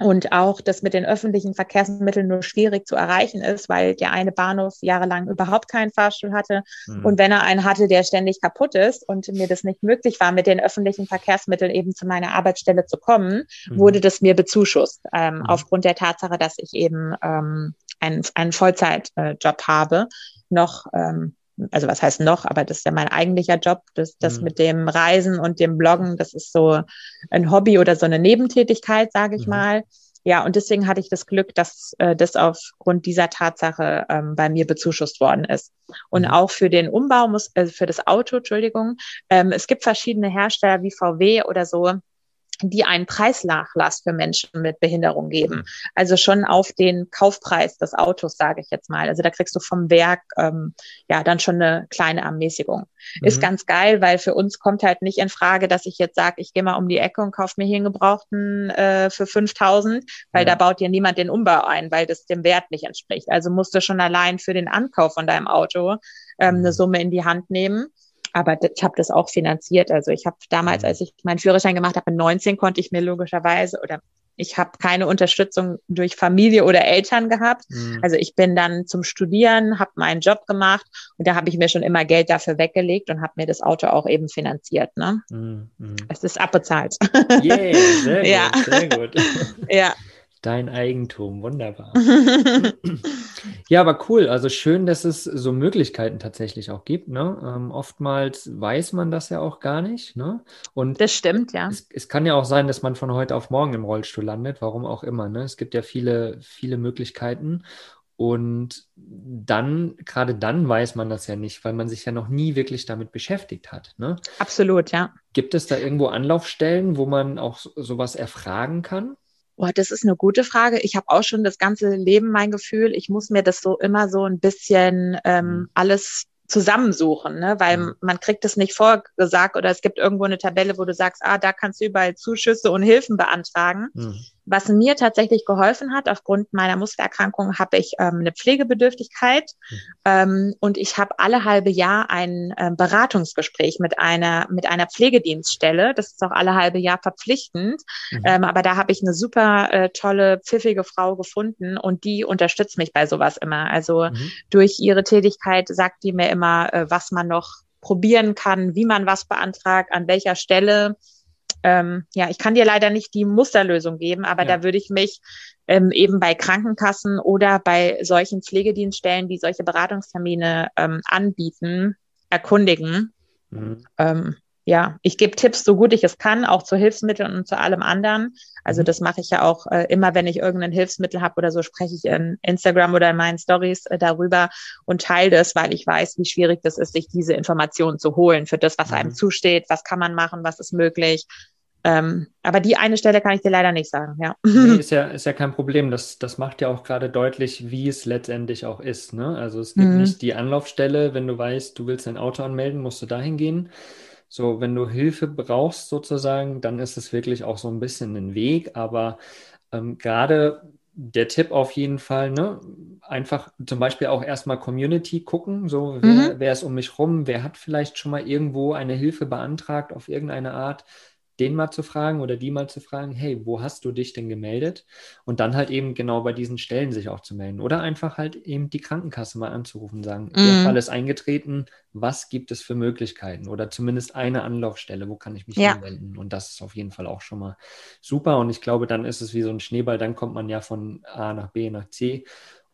und auch das mit den öffentlichen Verkehrsmitteln nur schwierig zu erreichen ist, weil der eine Bahnhof jahrelang überhaupt keinen Fahrstuhl hatte. Mhm. Und wenn er einen hatte, der ständig kaputt ist und mir das nicht möglich war, mit den öffentlichen Verkehrsmitteln eben zu meiner Arbeitsstelle zu kommen, mhm. wurde das mir bezuschusst, ähm, mhm. aufgrund der Tatsache, dass ich eben ähm, einen, einen Vollzeitjob habe, noch ähm, also was heißt noch, aber das ist ja mein eigentlicher Job, das, das mhm. mit dem Reisen und dem Bloggen, das ist so ein Hobby oder so eine Nebentätigkeit, sage ich mhm. mal. Ja, und deswegen hatte ich das Glück, dass äh, das aufgrund dieser Tatsache ähm, bei mir bezuschusst worden ist. Und mhm. auch für den Umbau muss, äh, für das Auto, Entschuldigung, ähm, es gibt verschiedene Hersteller wie VW oder so, die einen Preisnachlass für Menschen mit Behinderung geben. Also schon auf den Kaufpreis des Autos, sage ich jetzt mal. Also da kriegst du vom Werk ähm, ja dann schon eine kleine Ermäßigung. Mhm. Ist ganz geil, weil für uns kommt halt nicht in Frage, dass ich jetzt sage, ich gehe mal um die Ecke und kaufe mir hier einen Gebrauchten äh, für 5000, weil ja. da baut dir niemand den Umbau ein, weil das dem Wert nicht entspricht. Also musst du schon allein für den Ankauf von deinem Auto ähm, eine mhm. Summe in die Hand nehmen aber ich habe das auch finanziert. Also ich habe damals, mhm. als ich meinen Führerschein gemacht habe, mit 19 konnte ich mir logischerweise oder ich habe keine Unterstützung durch Familie oder Eltern gehabt. Mhm. Also ich bin dann zum Studieren, habe meinen Job gemacht und da habe ich mir schon immer Geld dafür weggelegt und habe mir das Auto auch eben finanziert. Ne? Mhm. mhm. Es ist abbezahlt. Yeah, sehr gut, ja. sehr gut. ja. Dein Eigentum, wunderbar. ja, aber cool. Also schön, dass es so Möglichkeiten tatsächlich auch gibt. Ne? Ähm, oftmals weiß man das ja auch gar nicht. Ne? Und das stimmt, ja. Es, es, kann ja auch sein, dass man von heute auf morgen im Rollstuhl landet, warum auch immer. Ne? Es gibt ja viele, viele Möglichkeiten. Und dann, gerade dann weiß man das ja nicht, weil man sich ja noch nie wirklich damit beschäftigt hat. Ne? Absolut, ja. Gibt es da irgendwo Anlaufstellen, wo man auch sowas erfragen kann? Oh, das ist eine gute Frage. Ich habe auch schon das ganze Leben mein Gefühl, ich muss mir das so immer so ein bisschen ähm, mhm. alles zusammensuchen, ne? weil mhm. man kriegt es nicht vorgesagt oder es gibt irgendwo eine Tabelle, wo du sagst, ah, da kannst du überall Zuschüsse und Hilfen beantragen. Mhm. Was mir tatsächlich geholfen hat, aufgrund meiner Muskelerkrankung habe ich ähm, eine Pflegebedürftigkeit ähm, und ich habe alle halbe Jahr ein ähm, Beratungsgespräch mit einer mit einer Pflegedienststelle. Das ist auch alle halbe Jahr verpflichtend, mhm. ähm, aber da habe ich eine super äh, tolle pfiffige Frau gefunden und die unterstützt mich bei sowas immer. Also mhm. durch ihre Tätigkeit sagt die mir immer, äh, was man noch probieren kann, wie man was beantragt, an welcher Stelle ähm, ja, ich kann dir leider nicht die Musterlösung geben, aber ja. da würde ich mich ähm, eben bei Krankenkassen oder bei solchen Pflegedienststellen, die solche Beratungstermine ähm, anbieten, erkundigen. Mhm. Ähm, ja, ich gebe Tipps so gut ich es kann, auch zu Hilfsmitteln und zu allem anderen. Also mhm. das mache ich ja auch äh, immer, wenn ich irgendein Hilfsmittel habe oder so, spreche ich in Instagram oder in meinen Stories äh, darüber und teile das, weil ich weiß, wie schwierig das ist, sich diese Informationen zu holen für das, was mhm. einem zusteht, was kann man machen, was ist möglich. Ähm, aber die eine Stelle kann ich dir leider nicht sagen, ja. Nee, ist ja, ist ja kein Problem. Das, das macht ja auch gerade deutlich, wie es letztendlich auch ist. Ne? Also es gibt mhm. nicht die Anlaufstelle, wenn du weißt, du willst dein Auto anmelden, musst du dahin gehen. So, wenn du Hilfe brauchst sozusagen, dann ist es wirklich auch so ein bisschen ein Weg. Aber ähm, gerade der Tipp auf jeden Fall, ne? Einfach zum Beispiel auch erstmal Community gucken, so wer, mhm. wer ist um mich rum, wer hat vielleicht schon mal irgendwo eine Hilfe beantragt auf irgendeine Art den mal zu fragen oder die mal zu fragen, hey, wo hast du dich denn gemeldet? Und dann halt eben genau bei diesen Stellen sich auch zu melden. Oder einfach halt eben die Krankenkasse mal anzurufen, sagen, mm. der Fall ist eingetreten, was gibt es für Möglichkeiten? Oder zumindest eine Anlaufstelle, wo kann ich mich ja. hinwenden? Und das ist auf jeden Fall auch schon mal super. Und ich glaube, dann ist es wie so ein Schneeball, dann kommt man ja von A nach B nach C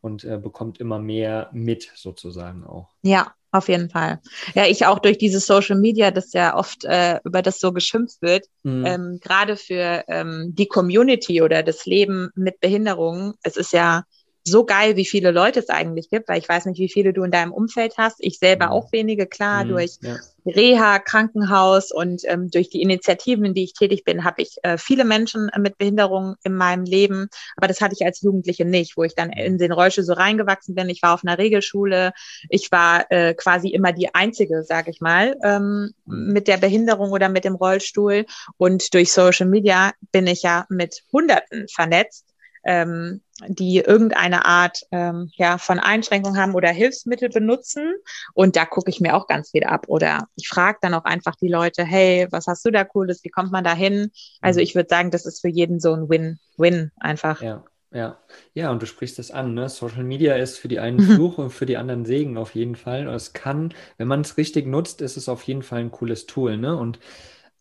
und äh, bekommt immer mehr mit sozusagen auch. Ja, auf jeden Fall. Ja, ich auch durch dieses Social Media, das ja oft äh, über das so geschimpft wird, mhm. ähm, gerade für ähm, die Community oder das Leben mit Behinderungen. Es ist ja so geil, wie viele Leute es eigentlich gibt, weil ich weiß nicht, wie viele du in deinem Umfeld hast. Ich selber mhm. auch wenige, klar, mhm, durch ja. Reha, Krankenhaus und ähm, durch die Initiativen, in die ich tätig bin, habe ich äh, viele Menschen äh, mit Behinderung in meinem Leben. Aber das hatte ich als Jugendliche nicht, wo ich dann in den Rollstuhl so reingewachsen bin. Ich war auf einer Regelschule. Ich war äh, quasi immer die Einzige, sage ich mal, ähm, mit der Behinderung oder mit dem Rollstuhl. Und durch Social Media bin ich ja mit Hunderten vernetzt ähm, die irgendeine Art ähm, ja, von Einschränkung haben oder Hilfsmittel benutzen. Und da gucke ich mir auch ganz viel ab. Oder ich frage dann auch einfach die Leute, hey, was hast du da Cooles? Wie kommt man da hin? Also mhm. ich würde sagen, das ist für jeden so ein Win-Win einfach. Ja. Ja, ja, und du sprichst es an, ne? Social Media ist für die einen mhm. Fluch und für die anderen Segen auf jeden Fall. Und es kann, wenn man es richtig nutzt, ist es auf jeden Fall ein cooles Tool, ne? Und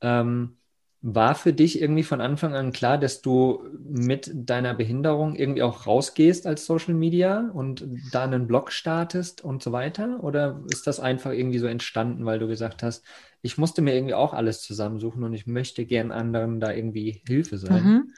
ähm, war für dich irgendwie von Anfang an klar, dass du mit deiner Behinderung irgendwie auch rausgehst als Social Media und da einen Blog startest und so weiter? Oder ist das einfach irgendwie so entstanden, weil du gesagt hast, ich musste mir irgendwie auch alles zusammensuchen und ich möchte gern anderen da irgendwie Hilfe sein? Mhm.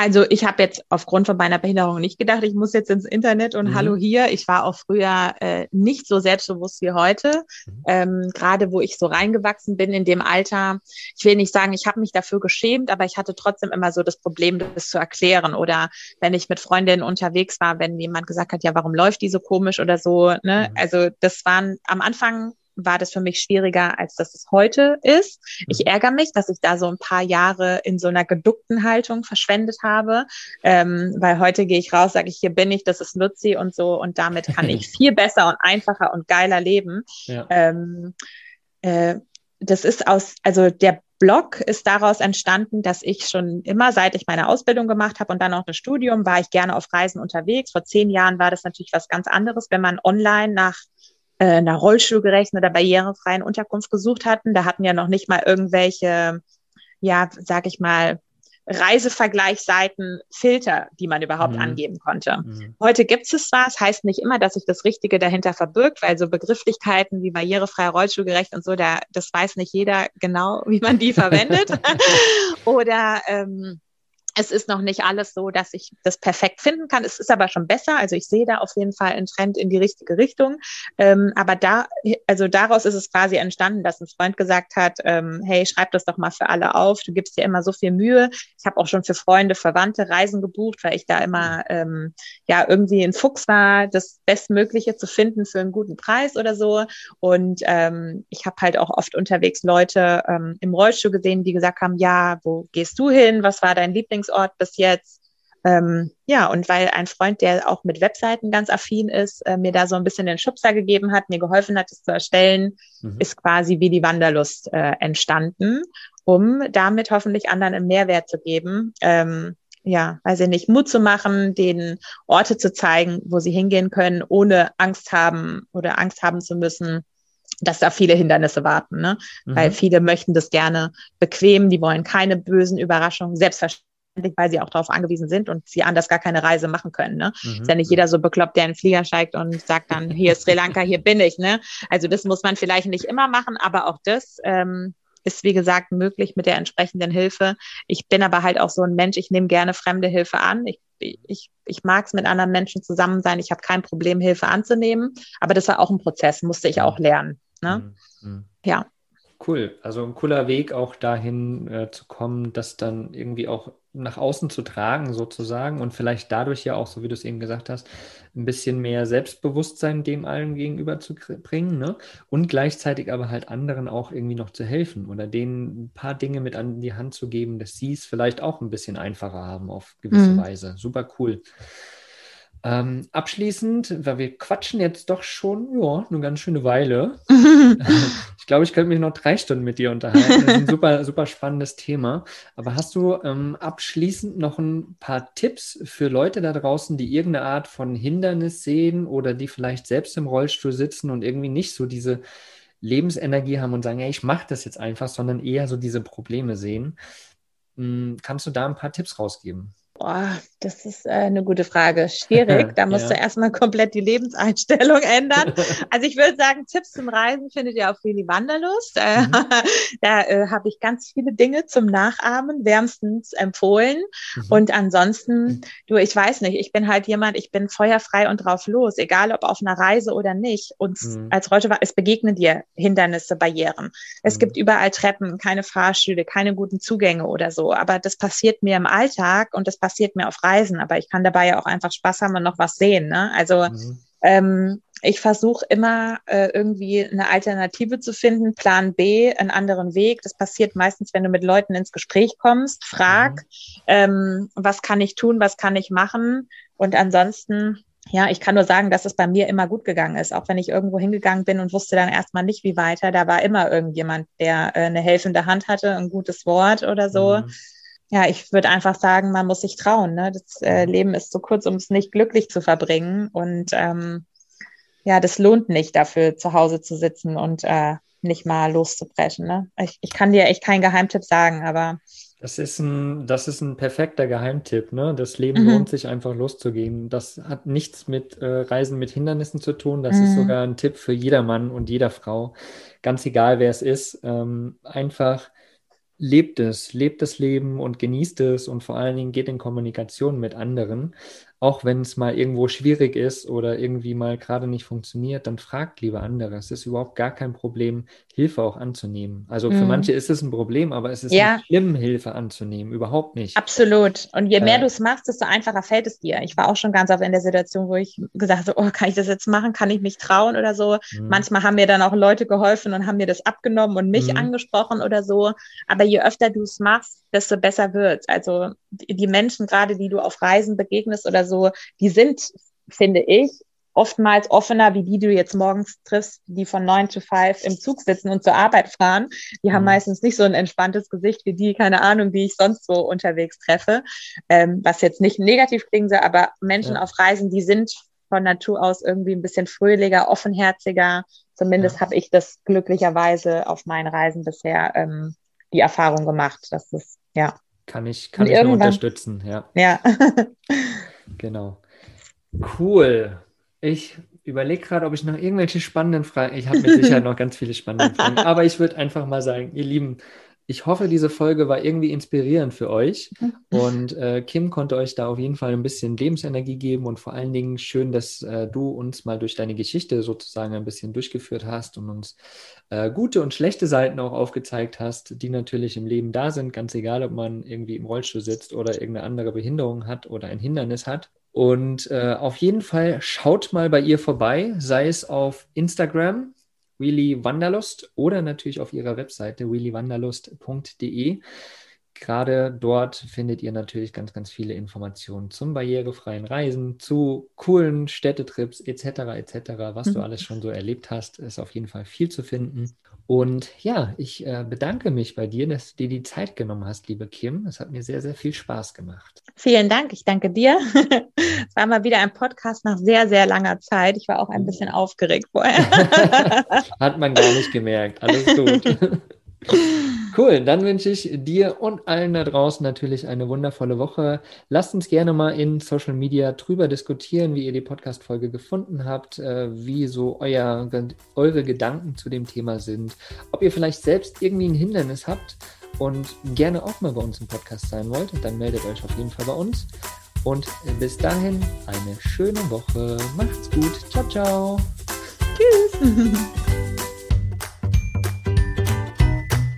Also ich habe jetzt aufgrund von meiner Behinderung nicht gedacht, ich muss jetzt ins Internet und mhm. hallo hier. Ich war auch früher äh, nicht so selbstbewusst wie heute. Mhm. Ähm, Gerade wo ich so reingewachsen bin in dem Alter. Ich will nicht sagen, ich habe mich dafür geschämt, aber ich hatte trotzdem immer so das Problem, das zu erklären. Oder wenn ich mit Freundinnen unterwegs war, wenn jemand gesagt hat, ja, warum läuft die so komisch oder so. Ne? Mhm. Also das waren am Anfang war das für mich schwieriger, als das es heute ist. Ich mhm. ärgere mich, dass ich da so ein paar Jahre in so einer geduckten Haltung verschwendet habe, ähm, weil heute gehe ich raus, sage ich, hier bin ich, das ist Nutzi und so und damit kann ich viel besser und einfacher und geiler leben. Ja. Ähm, äh, das ist aus, also der Blog ist daraus entstanden, dass ich schon immer, seit ich meine Ausbildung gemacht habe und dann auch das Studium, war ich gerne auf Reisen unterwegs. Vor zehn Jahren war das natürlich was ganz anderes, wenn man online nach äh, einer rollstuhlgerechten oder barrierefreien Unterkunft gesucht hatten. Da hatten ja noch nicht mal irgendwelche, ja, sag ich mal, Reisevergleichsseiten, Filter, die man überhaupt mhm. angeben konnte. Mhm. Heute gibt es zwar, es heißt nicht immer, dass sich das Richtige dahinter verbirgt, weil so Begrifflichkeiten wie barrierefrei, rollstuhlgerecht und so, da, das weiß nicht jeder genau, wie man die verwendet. Oder ähm, es ist noch nicht alles so, dass ich das perfekt finden kann. Es ist aber schon besser. Also ich sehe da auf jeden Fall einen Trend in die richtige Richtung. Ähm, aber da, also daraus ist es quasi entstanden, dass ein Freund gesagt hat, ähm, hey, schreib das doch mal für alle auf. Du gibst dir immer so viel Mühe. Ich habe auch schon für Freunde, Verwandte Reisen gebucht, weil ich da immer ähm, ja irgendwie ein Fuchs war, das Bestmögliche zu finden für einen guten Preis oder so. Und ähm, ich habe halt auch oft unterwegs Leute ähm, im Rollstuhl gesehen, die gesagt haben, ja, wo gehst du hin? Was war dein Lieblings Lieblingsort bis jetzt. Ähm, ja, und weil ein Freund, der auch mit Webseiten ganz affin ist, äh, mir da so ein bisschen den Schubser gegeben hat, mir geholfen hat, es zu erstellen, mhm. ist quasi wie die Wanderlust äh, entstanden, um damit hoffentlich anderen einen Mehrwert zu geben. Ähm, ja, weiß ich nicht, Mut zu machen, den Orte zu zeigen, wo sie hingehen können, ohne Angst haben oder Angst haben zu müssen, dass da viele Hindernisse warten, ne? Mhm. Weil viele möchten das gerne bequem, die wollen keine bösen Überraschungen, selbstverständlich weil sie auch darauf angewiesen sind und sie anders gar keine Reise machen können. Ne? Mhm. Ist ja nicht jeder so bekloppt, der in den Flieger steigt und sagt dann, hier ist Sri Lanka, hier bin ich. Ne? Also das muss man vielleicht nicht immer machen, aber auch das ähm, ist, wie gesagt, möglich mit der entsprechenden Hilfe. Ich bin aber halt auch so ein Mensch, ich nehme gerne fremde Hilfe an. Ich, ich, ich mag es mit anderen Menschen zusammen sein. Ich habe kein Problem, Hilfe anzunehmen. Aber das war auch ein Prozess, musste ich auch lernen. Ne? Mhm. mhm. Ja. Cool, also ein cooler Weg auch dahin äh, zu kommen, das dann irgendwie auch nach außen zu tragen sozusagen und vielleicht dadurch ja auch, so wie du es eben gesagt hast, ein bisschen mehr Selbstbewusstsein dem allen gegenüber zu bringen ne? und gleichzeitig aber halt anderen auch irgendwie noch zu helfen oder denen ein paar Dinge mit an die Hand zu geben, dass sie es vielleicht auch ein bisschen einfacher haben auf gewisse mhm. Weise. Super cool. Ähm, abschließend, weil wir quatschen jetzt doch schon ja, eine ganz schöne Weile. ich glaube, ich könnte mich noch drei Stunden mit dir unterhalten. Das ist ein super, super spannendes Thema. Aber hast du ähm, abschließend noch ein paar Tipps für Leute da draußen, die irgendeine Art von Hindernis sehen oder die vielleicht selbst im Rollstuhl sitzen und irgendwie nicht so diese Lebensenergie haben und sagen, hey, ich mache das jetzt einfach, sondern eher so diese Probleme sehen? Hm, kannst du da ein paar Tipps rausgeben? Boah, das ist äh, eine gute Frage. Schwierig. Da musst ja. du erstmal komplett die Lebenseinstellung ändern. Also ich würde sagen, Tipps zum Reisen findet ihr auf Willi Wanderlust. Äh, mhm. Da äh, habe ich ganz viele Dinge zum Nachahmen, wärmstens empfohlen. Mhm. Und ansonsten, mhm. du, ich weiß nicht, ich bin halt jemand, ich bin feuerfrei und drauf los, egal ob auf einer Reise oder nicht. Und mhm. als heute war, es begegnen dir Hindernisse, Barrieren. Es mhm. gibt überall Treppen, keine Fahrstühle, keine guten Zugänge oder so. Aber das passiert mir im Alltag und das passiert passiert mir auf Reisen, aber ich kann dabei ja auch einfach Spaß haben und noch was sehen. Ne? Also mhm. ähm, ich versuche immer äh, irgendwie eine Alternative zu finden, Plan B, einen anderen Weg. Das passiert meistens, wenn du mit Leuten ins Gespräch kommst. Frag, mhm. ähm, was kann ich tun, was kann ich machen? Und ansonsten, ja, ich kann nur sagen, dass es bei mir immer gut gegangen ist. Auch wenn ich irgendwo hingegangen bin und wusste dann erstmal nicht, wie weiter, da war immer irgendjemand, der äh, eine helfende Hand hatte, ein gutes Wort oder so. Mhm ja, ich würde einfach sagen, man muss sich trauen. Ne? Das äh, mhm. Leben ist zu kurz, um es nicht glücklich zu verbringen. Und ähm, ja, das lohnt nicht, dafür zu Hause zu sitzen und äh, nicht mal loszubrechen. Ne? Ich, ich kann dir echt keinen Geheimtipp sagen, aber. Das ist ein, das ist ein perfekter Geheimtipp. Ne? Das Leben mhm. lohnt sich einfach loszugehen. Das hat nichts mit äh, Reisen mit Hindernissen zu tun. Das mhm. ist sogar ein Tipp für jeder Mann und jeder Frau. Ganz egal, wer es ist. Ähm, einfach lebt es, lebt das Leben und genießt es und vor allen Dingen geht in Kommunikation mit anderen auch wenn es mal irgendwo schwierig ist oder irgendwie mal gerade nicht funktioniert, dann fragt lieber andere. Es ist überhaupt gar kein Problem, Hilfe auch anzunehmen. Also für mm. manche ist es ein Problem, aber es ist ja. nicht schlimm, Hilfe anzunehmen. Überhaupt nicht. Absolut. Und je mehr äh, du es machst, desto einfacher fällt es dir. Ich war auch schon ganz oft in der Situation, wo ich gesagt habe, oh, kann ich das jetzt machen? Kann ich mich trauen oder so? Mm. Manchmal haben mir dann auch Leute geholfen und haben mir das abgenommen und mich mm. angesprochen oder so. Aber je öfter du es machst, desto besser wird. Also die Menschen gerade, die du auf Reisen begegnest oder so, die sind, finde ich, oftmals offener, wie die du jetzt morgens triffst, die von neun to five im Zug sitzen und zur Arbeit fahren. Die haben mhm. meistens nicht so ein entspanntes Gesicht wie die, keine Ahnung, die ich sonst so unterwegs treffe. Ähm, was jetzt nicht negativ klingen soll, aber Menschen ja. auf Reisen, die sind von Natur aus irgendwie ein bisschen fröhlicher, offenherziger. Zumindest ja. habe ich das glücklicherweise auf meinen Reisen bisher ähm, die Erfahrung gemacht, dass es, ja. Kann ich, kann ich nur unterstützen, ja. Ja. genau. Cool. Ich überlege gerade, ob ich noch irgendwelche spannenden Fragen. Ich habe mit Sicherheit noch ganz viele spannende Fragen. Aber ich würde einfach mal sagen, ihr Lieben, ich hoffe, diese Folge war irgendwie inspirierend für euch mhm. und äh, Kim konnte euch da auf jeden Fall ein bisschen Lebensenergie geben und vor allen Dingen schön, dass äh, du uns mal durch deine Geschichte sozusagen ein bisschen durchgeführt hast und uns äh, gute und schlechte Seiten auch aufgezeigt hast, die natürlich im Leben da sind, ganz egal, ob man irgendwie im Rollstuhl sitzt oder irgendeine andere Behinderung hat oder ein Hindernis hat. Und äh, auf jeden Fall schaut mal bei ihr vorbei, sei es auf Instagram, Willy Wanderlust oder natürlich auf ihrer Webseite willywanderlust.de. Gerade dort findet ihr natürlich ganz, ganz viele Informationen zum barrierefreien Reisen, zu coolen Städtetrips etc. etc. Was du mhm. alles schon so erlebt hast, ist auf jeden Fall viel zu finden. Und ja, ich äh, bedanke mich bei dir, dass du dir die Zeit genommen hast, liebe Kim. Es hat mir sehr, sehr viel Spaß gemacht. Vielen Dank. Ich danke dir. es war mal wieder ein Podcast nach sehr, sehr langer Zeit. Ich war auch ein bisschen aufgeregt vorher. hat man gar nicht gemerkt. Alles gut. Cool, dann wünsche ich dir und allen da draußen natürlich eine wundervolle Woche. Lasst uns gerne mal in Social Media drüber diskutieren, wie ihr die Podcast-Folge gefunden habt, äh, wie so euer, eure Gedanken zu dem Thema sind, ob ihr vielleicht selbst irgendwie ein Hindernis habt und gerne auch mal bei uns im Podcast sein wollt, dann meldet euch auf jeden Fall bei uns. Und bis dahin eine schöne Woche. Macht's gut. Ciao, ciao. Tschüss.